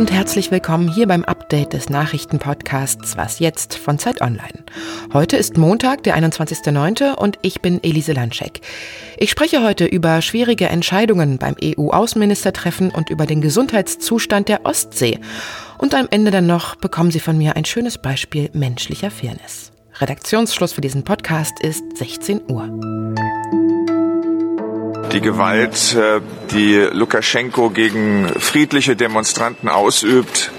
und herzlich willkommen hier beim Update des Nachrichtenpodcasts Was jetzt von Zeit Online. Heute ist Montag, der 21.09. und ich bin Elise Landschek. Ich spreche heute über schwierige Entscheidungen beim EU-Außenministertreffen und über den Gesundheitszustand der Ostsee. Und am Ende dann noch bekommen Sie von mir ein schönes Beispiel menschlicher Fairness. Redaktionsschluss für diesen Podcast ist 16 Uhr. Die Gewalt, äh, die Lukaschenko gegen friedliche Demonstranten ausübt,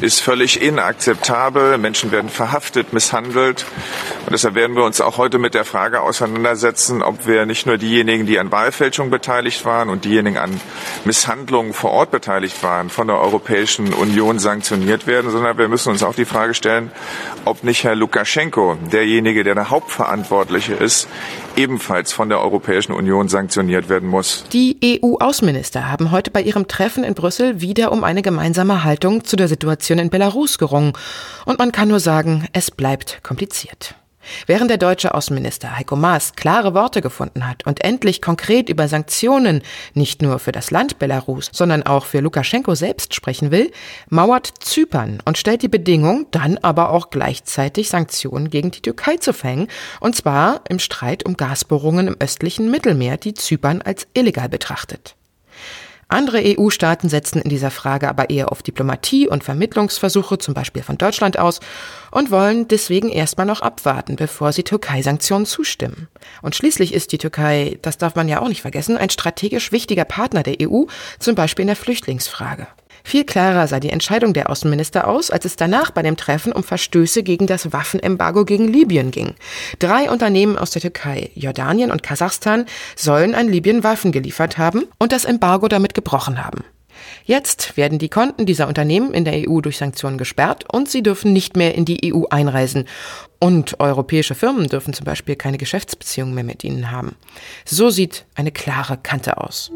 ist völlig inakzeptabel. Menschen werden verhaftet, misshandelt. Deshalb werden wir uns auch heute mit der Frage auseinandersetzen, ob wir nicht nur diejenigen, die an Wahlfälschung beteiligt waren und diejenigen an Misshandlungen vor Ort beteiligt waren, von der Europäischen Union sanktioniert werden, sondern wir müssen uns auch die Frage stellen, ob nicht Herr Lukaschenko, derjenige, der der Hauptverantwortliche ist, ebenfalls von der Europäischen Union sanktioniert werden muss. Die EU-Außenminister haben heute bei ihrem Treffen in Brüssel wieder um eine gemeinsame Haltung zu der Situation in Belarus gerungen. Und man kann nur sagen, es bleibt kompliziert. Während der deutsche Außenminister Heiko Maas klare Worte gefunden hat und endlich konkret über Sanktionen nicht nur für das Land Belarus, sondern auch für Lukaschenko selbst sprechen will, mauert Zypern und stellt die Bedingung, dann aber auch gleichzeitig Sanktionen gegen die Türkei zu verhängen, und zwar im Streit um Gasbohrungen im östlichen Mittelmeer, die Zypern als illegal betrachtet. Andere EU-Staaten setzen in dieser Frage aber eher auf Diplomatie und Vermittlungsversuche, zum Beispiel von Deutschland aus, und wollen deswegen erstmal noch abwarten, bevor sie Türkei-Sanktionen zustimmen. Und schließlich ist die Türkei, das darf man ja auch nicht vergessen, ein strategisch wichtiger Partner der EU, zum Beispiel in der Flüchtlingsfrage. Viel klarer sah die Entscheidung der Außenminister aus, als es danach bei dem Treffen um Verstöße gegen das Waffenembargo gegen Libyen ging. Drei Unternehmen aus der Türkei, Jordanien und Kasachstan sollen an Libyen Waffen geliefert haben und das Embargo damit gebrochen haben. Jetzt werden die Konten dieser Unternehmen in der EU durch Sanktionen gesperrt und sie dürfen nicht mehr in die EU einreisen. Und europäische Firmen dürfen zum Beispiel keine Geschäftsbeziehungen mehr mit ihnen haben. So sieht eine klare Kante aus.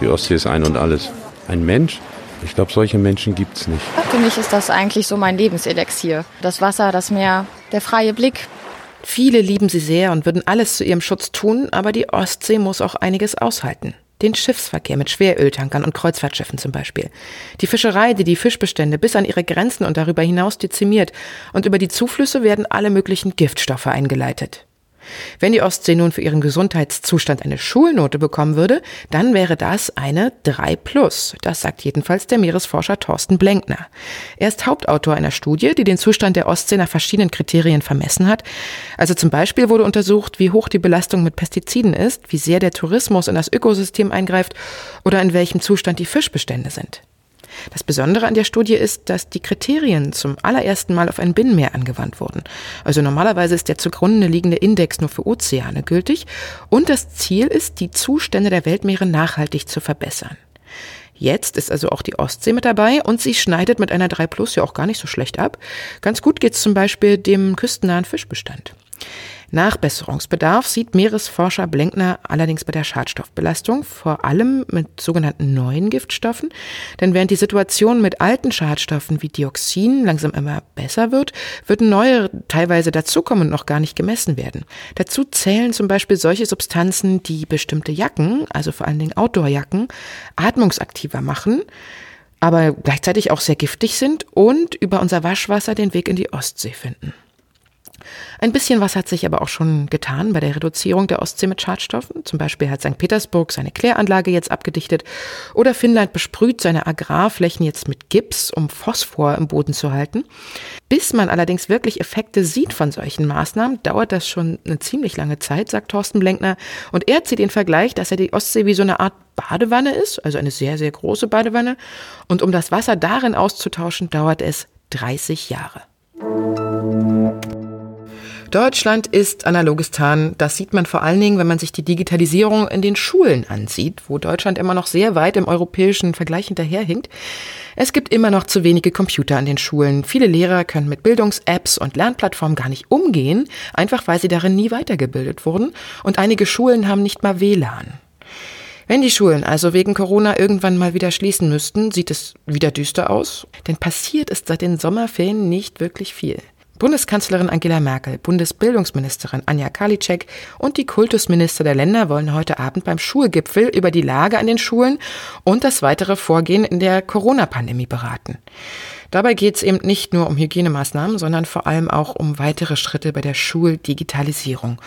Die Ostsee ist ein und alles ein Mensch. Ich glaube, solche Menschen gibt es nicht. Für mich ist das eigentlich so mein Lebenselixier. Das Wasser, das Meer, der freie Blick. Viele lieben sie sehr und würden alles zu ihrem Schutz tun, aber die Ostsee muss auch einiges aushalten. Den Schiffsverkehr mit Schweröltankern und Kreuzfahrtschiffen zum Beispiel. Die Fischerei, die die Fischbestände bis an ihre Grenzen und darüber hinaus dezimiert. Und über die Zuflüsse werden alle möglichen Giftstoffe eingeleitet. Wenn die Ostsee nun für ihren Gesundheitszustand eine Schulnote bekommen würde, dann wäre das eine 3 plus. Das sagt jedenfalls der Meeresforscher Thorsten Blenkner. Er ist Hauptautor einer Studie, die den Zustand der Ostsee nach verschiedenen Kriterien vermessen hat. Also zum Beispiel wurde untersucht, wie hoch die Belastung mit Pestiziden ist, wie sehr der Tourismus in das Ökosystem eingreift oder in welchem Zustand die Fischbestände sind. Das Besondere an der Studie ist, dass die Kriterien zum allerersten Mal auf ein Binnenmeer angewandt wurden. Also normalerweise ist der zugrunde liegende Index nur für Ozeane gültig und das Ziel ist, die Zustände der Weltmeere nachhaltig zu verbessern. Jetzt ist also auch die Ostsee mit dabei und sie schneidet mit einer 3 Plus ja auch gar nicht so schlecht ab. Ganz gut geht's zum Beispiel dem küstennahen Fischbestand. Nachbesserungsbedarf sieht Meeresforscher Blenkner allerdings bei der Schadstoffbelastung, vor allem mit sogenannten neuen Giftstoffen. Denn während die Situation mit alten Schadstoffen wie Dioxin langsam immer besser wird, würden neue teilweise dazukommen und noch gar nicht gemessen werden. Dazu zählen zum Beispiel solche Substanzen, die bestimmte Jacken, also vor allen Dingen Outdoorjacken, atmungsaktiver machen aber gleichzeitig auch sehr giftig sind und über unser Waschwasser den Weg in die Ostsee finden. Ein bisschen was hat sich aber auch schon getan bei der Reduzierung der Ostsee mit Schadstoffen. Zum Beispiel hat St. Petersburg seine Kläranlage jetzt abgedichtet oder Finnland besprüht seine Agrarflächen jetzt mit Gips, um Phosphor im Boden zu halten. Bis man allerdings wirklich Effekte sieht von solchen Maßnahmen, dauert das schon eine ziemlich lange Zeit, sagt Thorsten Blenkner. Und er zieht den Vergleich, dass er die Ostsee wie so eine Art Badewanne ist, also eine sehr, sehr große Badewanne. Und um das Wasser darin auszutauschen, dauert es 30 Jahre. Deutschland ist Analogistan. Das sieht man vor allen Dingen, wenn man sich die Digitalisierung in den Schulen ansieht, wo Deutschland immer noch sehr weit im europäischen Vergleich hinterherhinkt. Es gibt immer noch zu wenige Computer an den Schulen. Viele Lehrer können mit Bildungs-Apps und Lernplattformen gar nicht umgehen, einfach weil sie darin nie weitergebildet wurden. Und einige Schulen haben nicht mal WLAN. Wenn die Schulen also wegen Corona irgendwann mal wieder schließen müssten, sieht es wieder düster aus. Denn passiert ist seit den Sommerferien nicht wirklich viel. Bundeskanzlerin Angela Merkel, Bundesbildungsministerin Anja Karliczek und die Kultusminister der Länder wollen heute Abend beim Schulgipfel über die Lage an den Schulen und das weitere Vorgehen in der Corona-Pandemie beraten. Dabei geht es eben nicht nur um Hygienemaßnahmen, sondern vor allem auch um weitere Schritte bei der Schuldigitalisierung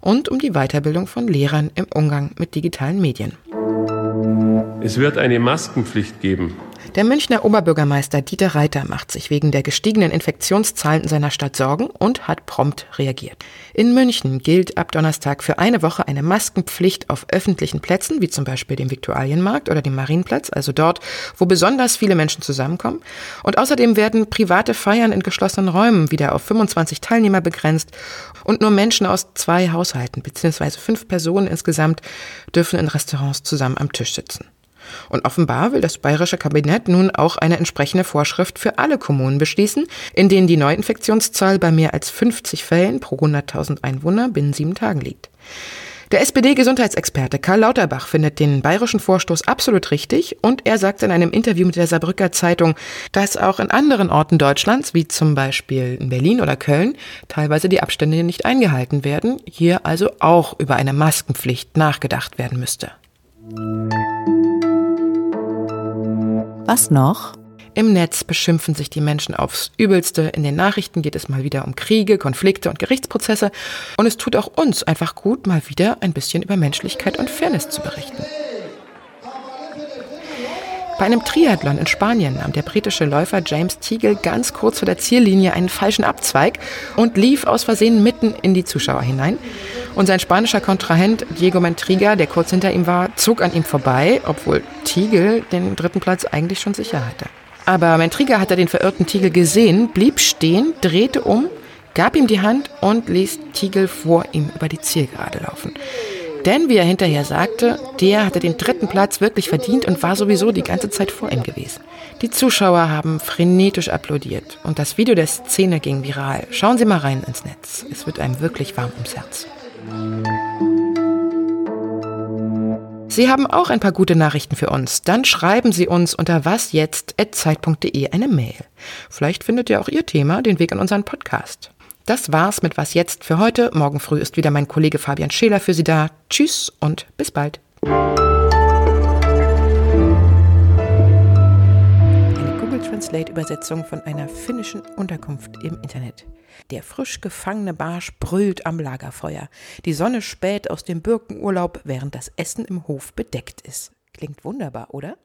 und um die Weiterbildung von Lehrern im Umgang mit digitalen Medien. Es wird eine Maskenpflicht geben. Der Münchner Oberbürgermeister Dieter Reiter macht sich wegen der gestiegenen Infektionszahlen in seiner Stadt Sorgen und hat prompt reagiert. In München gilt ab Donnerstag für eine Woche eine Maskenpflicht auf öffentlichen Plätzen, wie zum Beispiel dem Viktualienmarkt oder dem Marienplatz, also dort, wo besonders viele Menschen zusammenkommen. Und außerdem werden private Feiern in geschlossenen Räumen wieder auf 25 Teilnehmer begrenzt und nur Menschen aus zwei Haushalten bzw. fünf Personen insgesamt dürfen in Restaurants zusammen am Tisch sitzen. Und offenbar will das bayerische Kabinett nun auch eine entsprechende Vorschrift für alle Kommunen beschließen, in denen die Neuinfektionszahl bei mehr als 50 Fällen pro 100.000 Einwohner binnen sieben Tagen liegt. Der SPD-Gesundheitsexperte Karl Lauterbach findet den bayerischen Vorstoß absolut richtig und er sagt in einem Interview mit der Saarbrücker Zeitung, dass auch in anderen Orten Deutschlands, wie zum Beispiel in Berlin oder Köln, teilweise die Abstände nicht eingehalten werden, hier also auch über eine Maskenpflicht nachgedacht werden müsste. Was noch? Im Netz beschimpfen sich die Menschen aufs Übelste. In den Nachrichten geht es mal wieder um Kriege, Konflikte und Gerichtsprozesse. Und es tut auch uns einfach gut, mal wieder ein bisschen über Menschlichkeit und Fairness zu berichten. Bei einem Triathlon in Spanien nahm der britische Läufer James Teagle ganz kurz vor der Ziellinie einen falschen Abzweig und lief aus Versehen mitten in die Zuschauer hinein. Und sein spanischer Kontrahent Diego Mentriga, der kurz hinter ihm war, zog an ihm vorbei, obwohl Teagle den dritten Platz eigentlich schon sicher hatte. Aber Mentriga hatte den verirrten Tiegel gesehen, blieb stehen, drehte um, gab ihm die Hand und ließ Tiegel vor ihm über die Zielgerade laufen. Denn, wie er hinterher sagte, der hatte den dritten Platz wirklich verdient und war sowieso die ganze Zeit vor ihm gewesen. Die Zuschauer haben frenetisch applaudiert und das Video der Szene ging viral. Schauen Sie mal rein ins Netz. Es wird einem wirklich warm ums Herz. Sie haben auch ein paar gute Nachrichten für uns. Dann schreiben Sie uns unter wasjetzt.zeit.de eine Mail. Vielleicht findet ihr auch Ihr Thema den Weg in unseren Podcast. Das war's mit Was jetzt für heute. Morgen früh ist wieder mein Kollege Fabian Scheler für Sie da. Tschüss und bis bald. Eine Google Translate Übersetzung von einer finnischen Unterkunft im Internet. Der frisch gefangene Barsch brüllt am Lagerfeuer. Die Sonne späht aus dem Birkenurlaub, während das Essen im Hof bedeckt ist. Klingt wunderbar, oder?